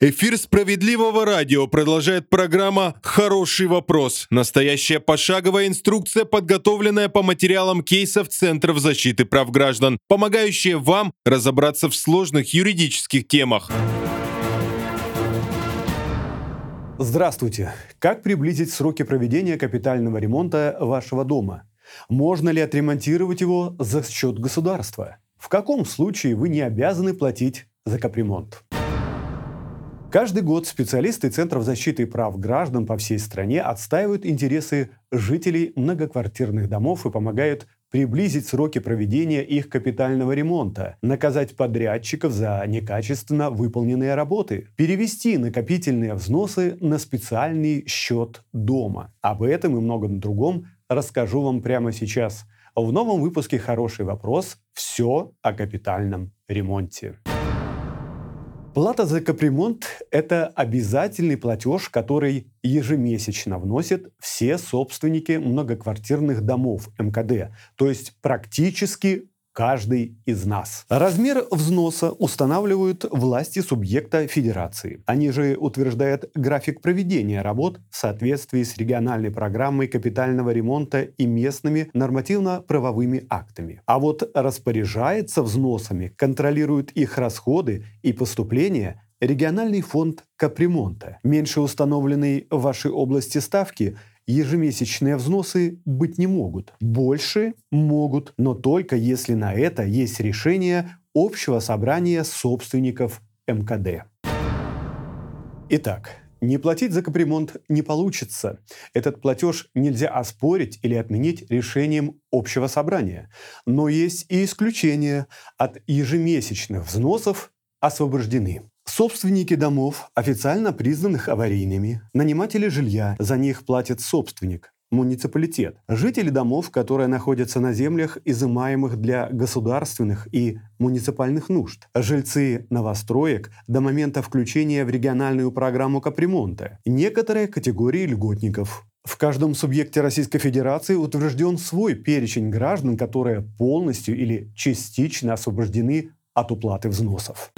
Эфир справедливого радио продолжает программа «Хороший вопрос». Настоящая пошаговая инструкция, подготовленная по материалам кейсов Центров защиты прав граждан, помогающая вам разобраться в сложных юридических темах. Здравствуйте! Как приблизить сроки проведения капитального ремонта вашего дома? Можно ли отремонтировать его за счет государства? В каком случае вы не обязаны платить за капремонт? Каждый год специалисты Центров защиты прав граждан по всей стране отстаивают интересы жителей многоквартирных домов и помогают приблизить сроки проведения их капитального ремонта, наказать подрядчиков за некачественно выполненные работы, перевести накопительные взносы на специальный счет дома. Об этом и многом другом расскажу вам прямо сейчас. В новом выпуске «Хороший вопрос» все о капитальном ремонте. Плата за капремонт – это обязательный платеж, который ежемесячно вносят все собственники многоквартирных домов МКД, то есть практически каждый из нас. Размер взноса устанавливают власти субъекта федерации. Они же утверждают график проведения работ в соответствии с региональной программой капитального ремонта и местными нормативно-правовыми актами. А вот распоряжается взносами, контролирует их расходы и поступления региональный фонд капремонта. Меньше установленной в вашей области ставки – ежемесячные взносы быть не могут. Больше могут, но только если на это есть решение общего собрания собственников МКД. Итак, не платить за капремонт не получится. Этот платеж нельзя оспорить или отменить решением общего собрания. Но есть и исключения. От ежемесячных взносов освобождены. Собственники домов, официально признанных аварийными, наниматели жилья, за них платит собственник, муниципалитет. Жители домов, которые находятся на землях, изымаемых для государственных и муниципальных нужд. Жильцы новостроек до момента включения в региональную программу капремонта. Некоторые категории льготников. В каждом субъекте Российской Федерации утвержден свой перечень граждан, которые полностью или частично освобождены от уплаты взносов.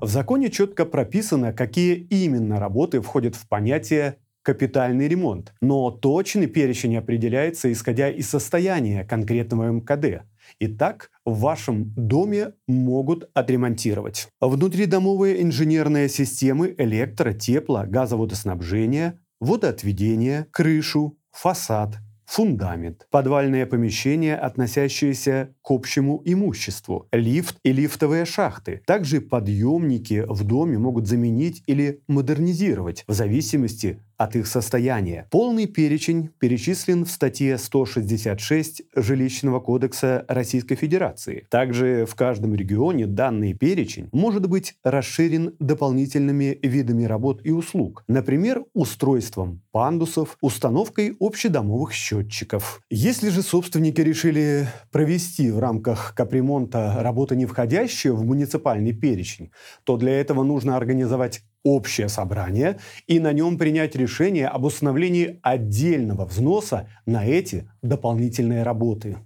В законе четко прописано, какие именно работы входят в понятие капитальный ремонт, но точный перечень определяется исходя из состояния конкретного МКД. Итак, в вашем доме могут отремонтировать внутридомовые инженерные системы электро, тепло, газоводоснабжения, водоотведение, крышу, фасад, фундамент, подвальное помещение, относящееся к общему имуществу, лифт и лифтовые шахты. Также подъемники в доме могут заменить или модернизировать в зависимости от их состояния. Полный перечень перечислен в статье 166 Жилищного кодекса Российской Федерации. Также в каждом регионе данный перечень может быть расширен дополнительными видами работ и услуг, например, устройством пандусов, установкой общедомовых счетчиков. Если же собственники решили провести в рамках капремонта работы, не входящие в муниципальный перечень, то для этого нужно организовать общее собрание и на нем принять решение об установлении отдельного взноса на эти дополнительные работы.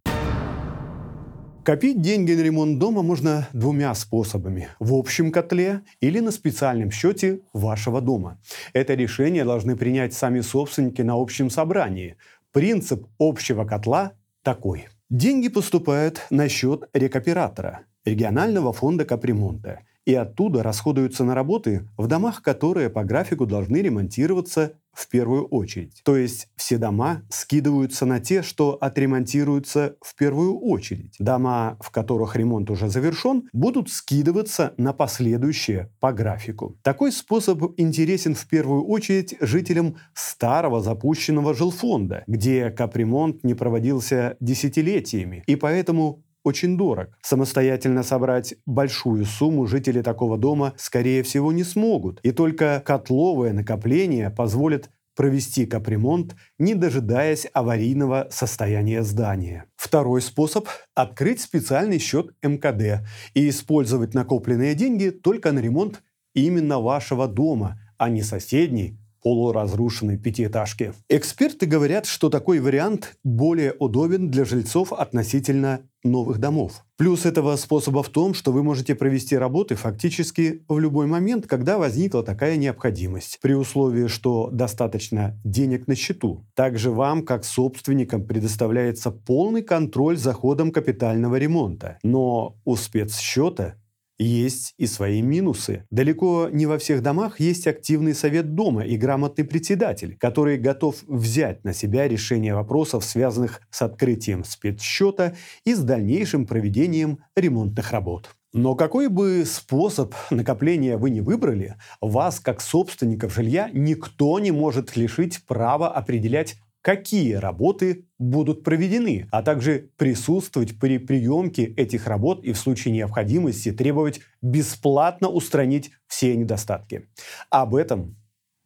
Копить деньги на ремонт дома можно двумя способами. В общем котле или на специальном счете вашего дома. Это решение должны принять сами собственники на общем собрании. Принцип общего котла такой. Деньги поступают на счет рекоператора, регионального фонда капремонта – и оттуда расходуются на работы в домах, которые по графику должны ремонтироваться в первую очередь. То есть все дома скидываются на те, что отремонтируются в первую очередь. Дома, в которых ремонт уже завершен, будут скидываться на последующие по графику. Такой способ интересен в первую очередь жителям старого запущенного жилфонда, где капремонт не проводился десятилетиями, и поэтому очень дорог. Самостоятельно собрать большую сумму жители такого дома, скорее всего, не смогут. И только котловое накопление позволит провести капремонт, не дожидаясь аварийного состояния здания. Второй способ – открыть специальный счет МКД и использовать накопленные деньги только на ремонт именно вашего дома, а не соседней полуразрушенной пятиэтажки. Эксперты говорят, что такой вариант более удобен для жильцов относительно новых домов. Плюс этого способа в том, что вы можете провести работы фактически в любой момент, когда возникла такая необходимость, при условии, что достаточно денег на счету. Также вам, как собственникам, предоставляется полный контроль за ходом капитального ремонта. Но у спецсчета есть и свои минусы. Далеко не во всех домах есть активный совет дома и грамотный председатель, который готов взять на себя решение вопросов, связанных с открытием спецсчета и с дальнейшим проведением ремонтных работ. Но какой бы способ накопления вы не выбрали, вас, как собственников жилья, никто не может лишить права определять какие работы будут проведены, а также присутствовать при приемке этих работ и в случае необходимости требовать бесплатно устранить все недостатки. Об этом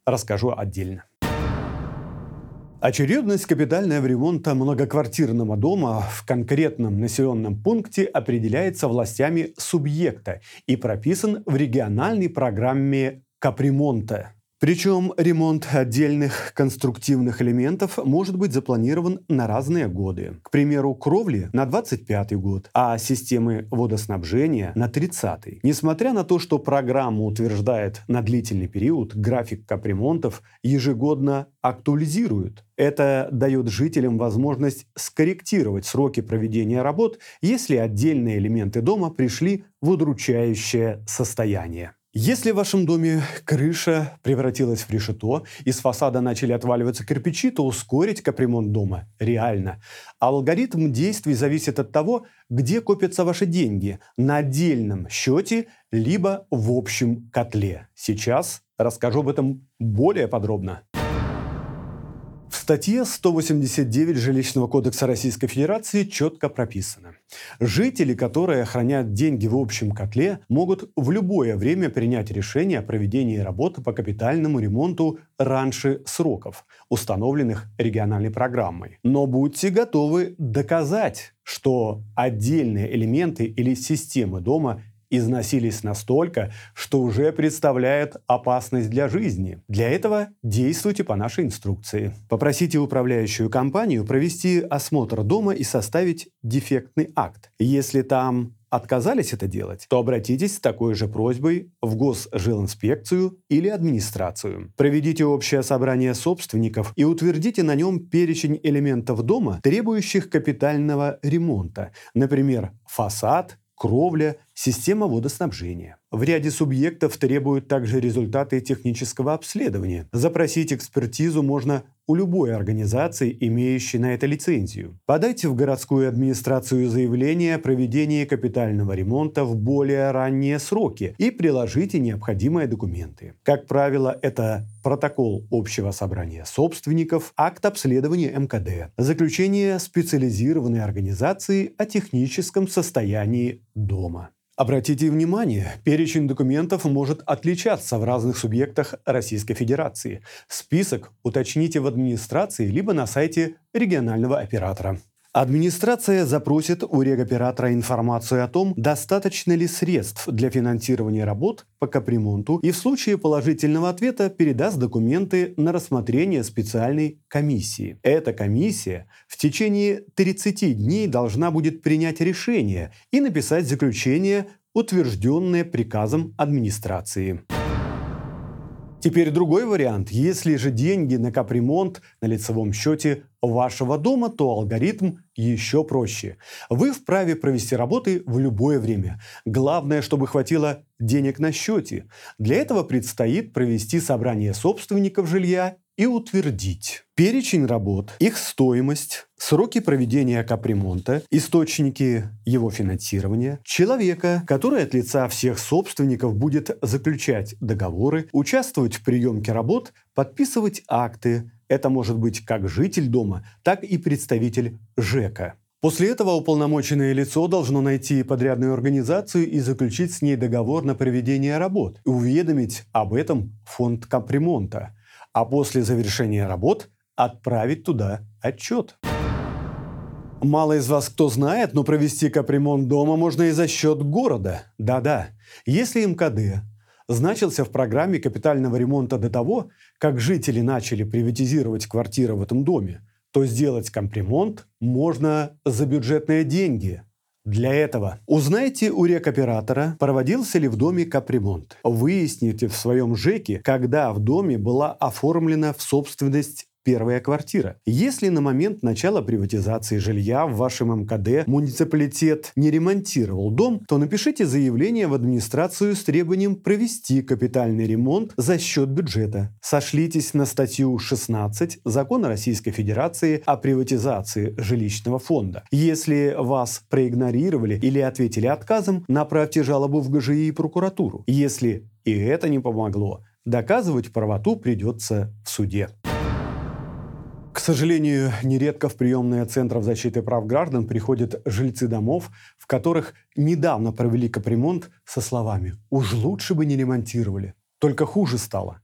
расскажу отдельно. Очередность капитального ремонта многоквартирного дома в конкретном населенном пункте определяется властями субъекта и прописан в региональной программе капремонта. Причем ремонт отдельных конструктивных элементов может быть запланирован на разные годы. К примеру, кровли на 25 год, а системы водоснабжения на 30 Несмотря на то, что программа утверждает на длительный период, график капремонтов ежегодно актуализируют. Это дает жителям возможность скорректировать сроки проведения работ, если отдельные элементы дома пришли в удручающее состояние. Если в вашем доме крыша превратилась в решето и с фасада начали отваливаться кирпичи, то ускорить капремонт дома реально. алгоритм действий зависит от того, где копятся ваши деньги – на отдельном счете, либо в общем котле. Сейчас расскажу об этом более подробно. Статье 189 Жилищного кодекса Российской Федерации четко прописано. Жители, которые хранят деньги в общем котле, могут в любое время принять решение о проведении работы по капитальному ремонту раньше сроков, установленных региональной программой. Но будьте готовы доказать, что отдельные элементы или системы дома износились настолько, что уже представляет опасность для жизни. Для этого действуйте по нашей инструкции. Попросите управляющую компанию провести осмотр дома и составить дефектный акт. Если там отказались это делать, то обратитесь с такой же просьбой в Госжилинспекцию или администрацию. Проведите общее собрание собственников и утвердите на нем перечень элементов дома, требующих капитального ремонта, например, фасад, кровля, система водоснабжения. В ряде субъектов требуют также результаты технического обследования. Запросить экспертизу можно у любой организации, имеющей на это лицензию. Подайте в городскую администрацию заявление о проведении капитального ремонта в более ранние сроки и приложите необходимые документы. Как правило, это протокол общего собрания собственников, акт обследования МКД, заключение специализированной организации о техническом состоянии дома. Обратите внимание, перечень документов может отличаться в разных субъектах Российской Федерации. Список уточните в администрации либо на сайте регионального оператора. Администрация запросит у регоператора информацию о том, достаточно ли средств для финансирования работ по капремонту и в случае положительного ответа передаст документы на рассмотрение специальной комиссии. Эта комиссия в течение 30 дней должна будет принять решение и написать заключение, утвержденное приказом администрации. Теперь другой вариант. Если же деньги на капремонт на лицевом счете вашего дома, то алгоритм еще проще. Вы вправе провести работы в любое время. Главное, чтобы хватило денег на счете. Для этого предстоит провести собрание собственников жилья и утвердить перечень работ, их стоимость, сроки проведения капремонта, источники его финансирования, человека, который от лица всех собственников будет заключать договоры, участвовать в приемке работ, подписывать акты, это может быть как житель дома, так и представитель ЖЭКа. После этого уполномоченное лицо должно найти подрядную организацию и заключить с ней договор на проведение работ и уведомить об этом фонд капремонта. А после завершения работ отправить туда отчет. Мало из вас кто знает, но провести капремонт дома можно и за счет города. Да-да, если МКД значился в программе капитального ремонта до того, как жители начали приватизировать квартиры в этом доме, то сделать капремонт можно за бюджетные деньги. Для этого. Узнайте у рекоператора, проводился ли в доме капремонт. Выясните в своем ЖЭКе, когда в доме была оформлена в собственность первая квартира. Если на момент начала приватизации жилья в вашем МКД муниципалитет не ремонтировал дом, то напишите заявление в администрацию с требованием провести капитальный ремонт за счет бюджета. Сошлитесь на статью 16 Закона Российской Федерации о приватизации жилищного фонда. Если вас проигнорировали или ответили отказом, направьте жалобу в ГЖИ и прокуратуру. Если и это не помогло, доказывать правоту придется в суде. К сожалению, нередко в приемные центров защиты прав граждан приходят жильцы домов, в которых недавно провели капремонт со словами «Уж лучше бы не ремонтировали, только хуже стало».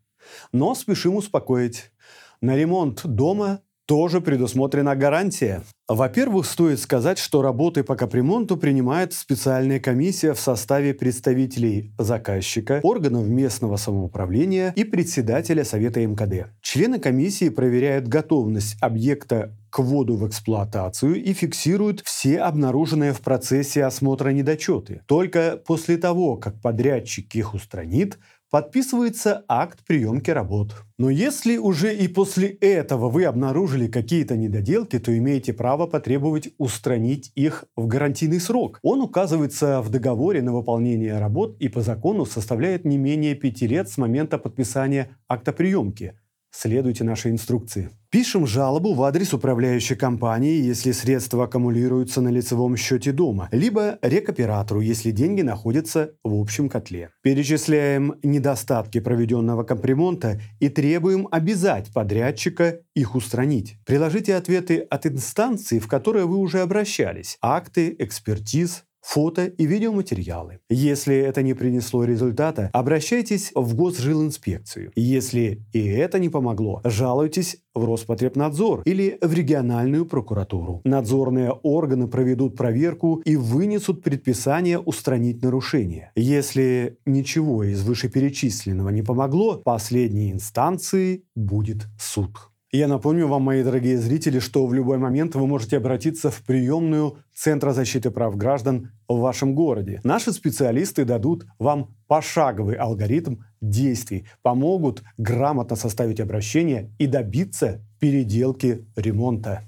Но спешим успокоить. На ремонт дома тоже предусмотрена гарантия. Во-первых, стоит сказать, что работы по капремонту принимает специальная комиссия в составе представителей заказчика, органов местного самоуправления и председателя Совета МКД. Члены комиссии проверяют готовность объекта к вводу в эксплуатацию и фиксируют все обнаруженные в процессе осмотра недочеты. Только после того, как подрядчик их устранит, подписывается акт приемки работ. Но если уже и после этого вы обнаружили какие-то недоделки, то имеете право потребовать устранить их в гарантийный срок. Он указывается в договоре на выполнение работ и по закону составляет не менее пяти лет с момента подписания акта приемки. Следуйте нашей инструкции. Пишем жалобу в адрес управляющей компании, если средства аккумулируются на лицевом счете дома, либо рекоператору, если деньги находятся в общем котле. Перечисляем недостатки проведенного капремонта и требуем обязать подрядчика их устранить. Приложите ответы от инстанции, в которые вы уже обращались, акты, экспертиз, фото и видеоматериалы. Если это не принесло результата, обращайтесь в Госжилинспекцию. Если и это не помогло, жалуйтесь в Роспотребнадзор или в региональную прокуратуру. Надзорные органы проведут проверку и вынесут предписание устранить нарушение. Если ничего из вышеперечисленного не помогло, последней инстанцией будет суд. Я напомню вам, мои дорогие зрители, что в любой момент вы можете обратиться в приемную Центра защиты прав граждан в вашем городе. Наши специалисты дадут вам пошаговый алгоритм действий, помогут грамотно составить обращение и добиться переделки ремонта.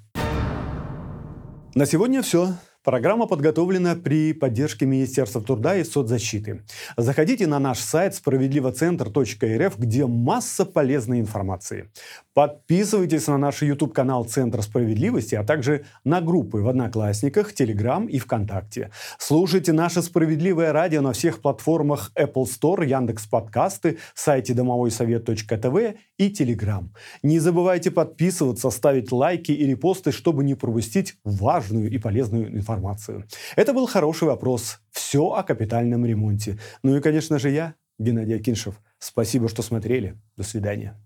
На сегодня все. Программа подготовлена при поддержке Министерства труда и соцзащиты. Заходите на наш сайт справедливоцентр.рф, где масса полезной информации. Подписывайтесь на наш YouTube-канал Центр справедливости, а также на группы в Одноклассниках, Telegram и ВКонтакте. Слушайте наше справедливое радио на всех платформах Apple Store, Яндекс Подкасты, сайте домовойсовет.тв и Telegram. Не забывайте подписываться, ставить лайки и репосты, чтобы не пропустить важную и полезную информацию. Это был хороший вопрос. Все о капитальном ремонте. Ну и, конечно же, я, Геннадий Акиншев. Спасибо, что смотрели. До свидания.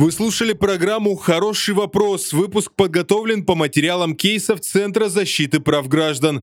Вы слушали программу «Хороший вопрос». Выпуск подготовлен по материалам кейсов Центра защиты прав граждан.